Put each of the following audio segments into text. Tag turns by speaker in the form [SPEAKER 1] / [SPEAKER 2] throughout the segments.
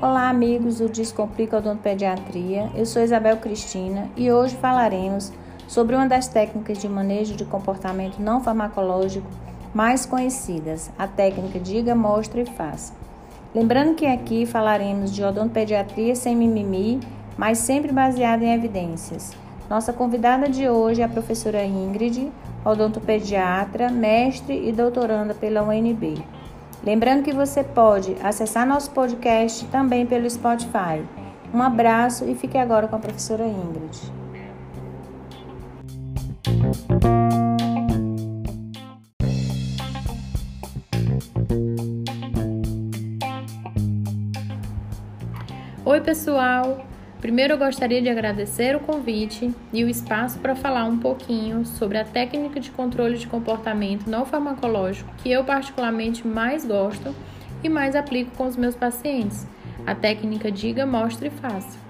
[SPEAKER 1] Olá, amigos do Descomplica Odontopediatria. Eu sou Isabel Cristina e hoje falaremos sobre uma das técnicas de manejo de comportamento não farmacológico mais conhecidas, a técnica Diga, Mostra e Faça. Lembrando que aqui falaremos de odontopediatria sem mimimi, mas sempre baseada em evidências. Nossa convidada de hoje é a professora Ingrid, odontopediatra, mestre e doutoranda pela UNB. Lembrando que você pode acessar nosso podcast também pelo Spotify. Um abraço e fique agora com a professora Ingrid.
[SPEAKER 2] Oi, pessoal! Primeiro, eu gostaria de agradecer o convite e o espaço para falar um pouquinho sobre a técnica de controle de comportamento não farmacológico que eu particularmente mais gosto e mais aplico com os meus pacientes, a técnica Diga, Mostre e Faça.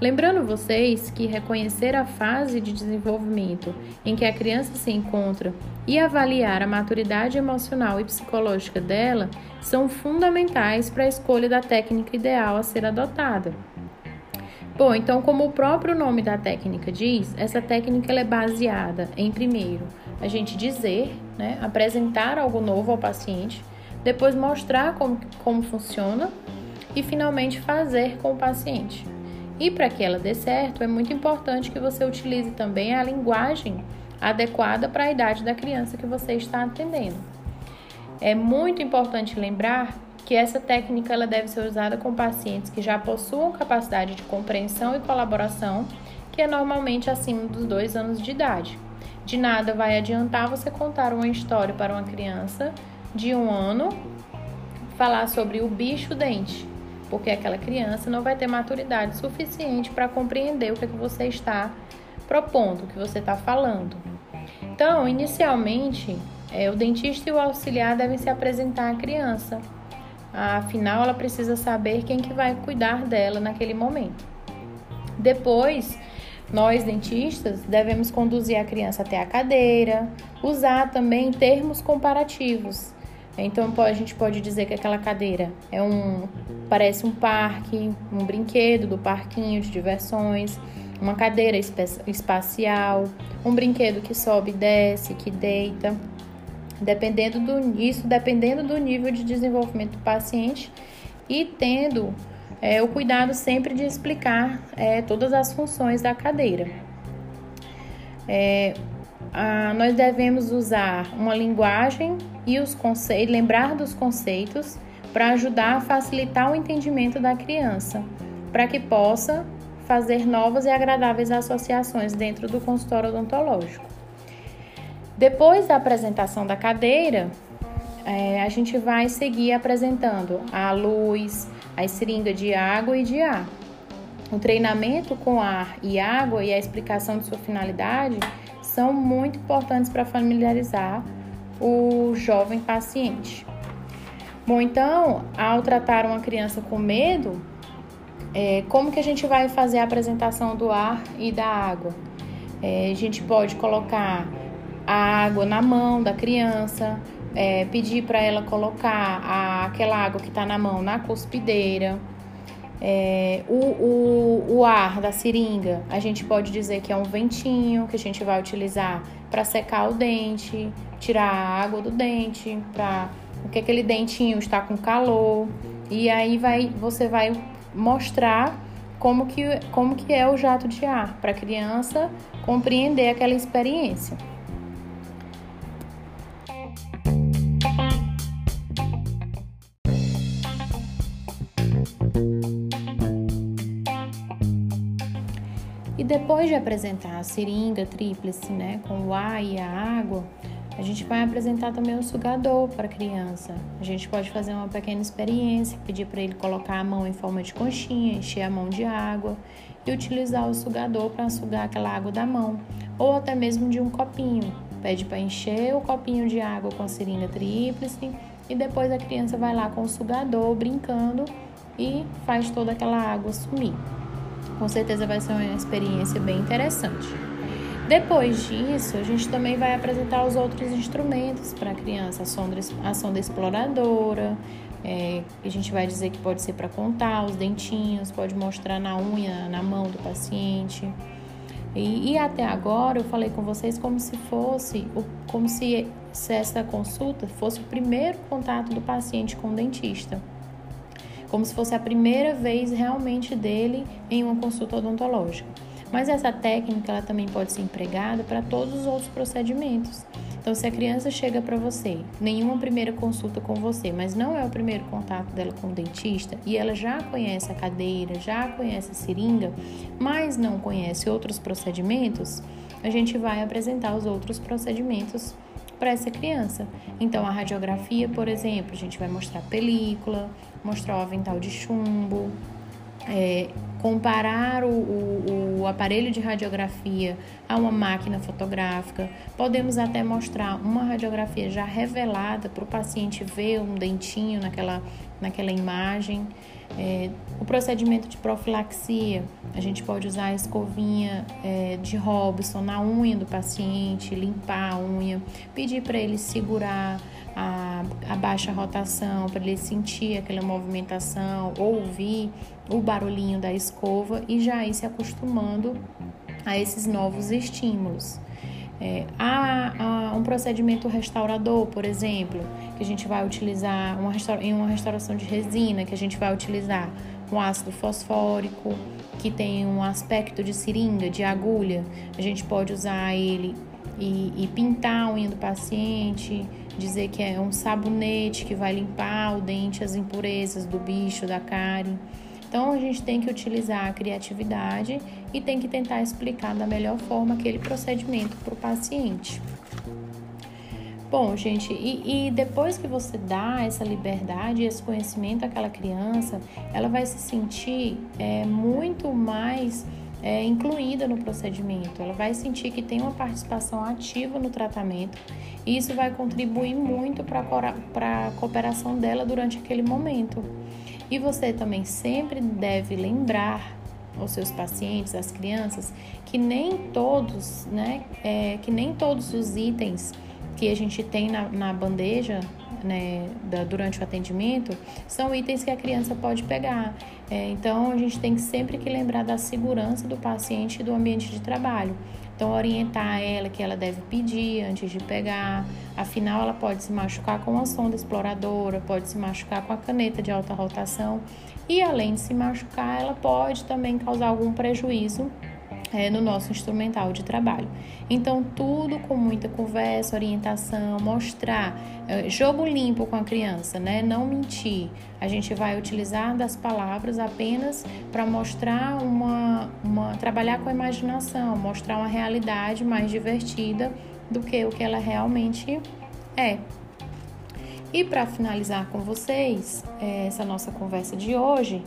[SPEAKER 2] Lembrando vocês que reconhecer a fase de desenvolvimento em que a criança se encontra e avaliar a maturidade emocional e psicológica dela são fundamentais para a escolha da técnica ideal a ser adotada. Bom, então, como o próprio nome da técnica diz, essa técnica ela é baseada em, primeiro, a gente dizer, né, apresentar algo novo ao paciente, depois mostrar como, como funciona e, finalmente, fazer com o paciente. E para que ela dê certo, é muito importante que você utilize também a linguagem adequada para a idade da criança que você está atendendo. É muito importante lembrar que essa técnica ela deve ser usada com pacientes que já possuam capacidade de compreensão e colaboração, que é normalmente acima dos dois anos de idade. De nada vai adiantar você contar uma história para uma criança de um ano, falar sobre o bicho dente, porque aquela criança não vai ter maturidade suficiente para compreender o que, é que você está propondo, o que você está falando. Então, inicialmente, é, o dentista e o auxiliar devem se apresentar à criança Afinal, ela precisa saber quem que vai cuidar dela naquele momento. Depois, nós dentistas devemos conduzir a criança até a cadeira, usar também termos comparativos. Então a gente pode dizer que aquela cadeira é um parece um parque, um brinquedo do parquinho de diversões, uma cadeira espacial, um brinquedo que sobe e desce, que deita dependendo do isso dependendo do nível de desenvolvimento do paciente e tendo é, o cuidado sempre de explicar é, todas as funções da cadeira. É, a, nós devemos usar uma linguagem e os conceitos, lembrar dos conceitos para ajudar a facilitar o entendimento da criança, para que possa fazer novas e agradáveis associações dentro do consultório odontológico. Depois da apresentação da cadeira, é, a gente vai seguir apresentando a luz, a seringa de água e de ar. O treinamento com ar e água e a explicação de sua finalidade são muito importantes para familiarizar o jovem paciente. Bom, então, ao tratar uma criança com medo, é, como que a gente vai fazer a apresentação do ar e da água? É, a gente pode colocar a água na mão da criança, é, pedir para ela colocar a, aquela água que está na mão na cuspideira. É, o, o, o ar da seringa, a gente pode dizer que é um ventinho que a gente vai utilizar para secar o dente, tirar a água do dente, para porque aquele dentinho está com calor. E aí vai, você vai mostrar como que, como que é o jato de ar para a criança compreender aquela experiência. Depois de apresentar a seringa tríplice, né, com o ar e a água, a gente vai apresentar também o sugador para a criança. A gente pode fazer uma pequena experiência, pedir para ele colocar a mão em forma de conchinha, encher a mão de água e utilizar o sugador para sugar aquela água da mão, ou até mesmo de um copinho. Pede para encher o copinho de água com a seringa tríplice e depois a criança vai lá com o sugador brincando e faz toda aquela água sumir com certeza vai ser uma experiência bem interessante. Depois disso, a gente também vai apresentar os outros instrumentos para a criança, a sonda, a sonda exploradora, é, a gente vai dizer que pode ser para contar os dentinhos, pode mostrar na unha, na mão do paciente. E, e, até agora eu falei com vocês como se fosse, como se, se essa consulta fosse o primeiro contato do paciente com o dentista. Como se fosse a primeira vez realmente dele em uma consulta odontológica. Mas essa técnica ela também pode ser empregada para todos os outros procedimentos. Então, se a criança chega para você, nenhuma primeira consulta com você, mas não é o primeiro contato dela com o dentista e ela já conhece a cadeira, já conhece a seringa, mas não conhece outros procedimentos, a gente vai apresentar os outros procedimentos para essa criança. Então, a radiografia, por exemplo, a gente vai mostrar película, mostrar o avental de chumbo, é, comparar o, o, o, aparelho de radiografia a uma máquina fotográfica. Podemos até mostrar uma radiografia já revelada para o paciente ver um dentinho naquela, naquela imagem. É, o procedimento de profilaxia, a gente pode usar a escovinha é, de Robson na unha do paciente, limpar a unha, pedir para ele segurar a, a baixa rotação, para ele sentir aquela movimentação, ouvir o barulhinho da escova e já ir se acostumando a esses novos estímulos. É, há, há, um procedimento restaurador, por exemplo, que a gente vai utilizar uma em uma restauração de resina, que a gente vai utilizar um ácido fosfórico, que tem um aspecto de seringa, de agulha. A gente pode usar ele e, e pintar a unha do paciente, dizer que é um sabonete que vai limpar o dente, as impurezas do bicho, da cárie. Então a gente tem que utilizar a criatividade e tem que tentar explicar da melhor forma aquele procedimento para o paciente. Bom, gente, e, e, depois que você dá essa liberdade, esse conhecimento àquela criança, ela vai se sentir é, muito mais é, incluída no procedimento, ela vai sentir que tem uma participação ativa no tratamento e isso vai contribuir muito para a cooperação dela durante aquele momento. E você também sempre deve lembrar aos seus pacientes, às crianças, que nem todos, né, é, que nem todos os itens que a gente tem na, na bandeja né, da, durante o atendimento são itens que a criança pode pegar. É, então, a gente tem que sempre que lembrar da segurança do paciente e do ambiente de trabalho. Então, orientar ela que ela deve pedir antes de pegar. Afinal, ela pode se machucar com a sonda exploradora, pode se machucar com a caneta de alta rotação. E além de se machucar, ela pode também causar algum prejuízo é, no nosso instrumental de trabalho. Então, tudo com muita conversa, orientação, mostrar, é, jogo limpo com a criança, né? Não mentir. A gente vai utilizar das palavras apenas para mostrar uma, uma. trabalhar com a imaginação, mostrar uma realidade mais divertida do que o que ela realmente é. E para finalizar com vocês é, essa nossa conversa de hoje,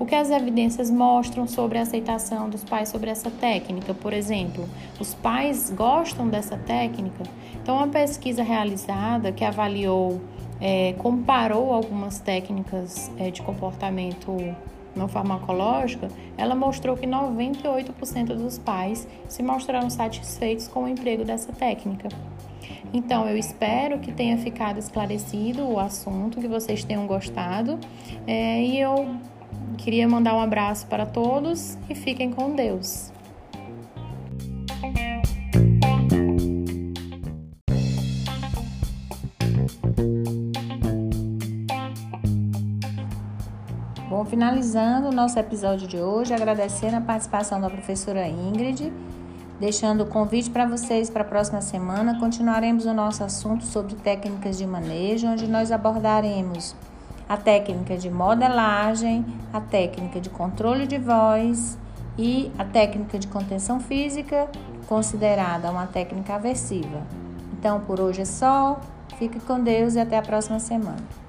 [SPEAKER 2] o que as evidências mostram sobre a aceitação dos pais sobre essa técnica? Por exemplo, os pais gostam dessa técnica? Então, uma pesquisa realizada que avaliou, é, comparou algumas técnicas é, de comportamento não farmacológico, ela mostrou que 98% dos pais se mostraram satisfeitos com o emprego dessa técnica. Então, eu espero que tenha ficado esclarecido o assunto, que vocês tenham gostado. É, e eu Queria mandar um abraço para todos e fiquem com Deus.
[SPEAKER 1] Bom, finalizando o nosso episódio de hoje, agradecendo a participação da professora Ingrid, deixando o convite para vocês para a próxima semana. Continuaremos o nosso assunto sobre técnicas de manejo, onde nós abordaremos a técnica de modelagem, a técnica de controle de voz e a técnica de contenção física, considerada uma técnica aversiva. Então, por hoje é só. Fique com Deus e até a próxima semana.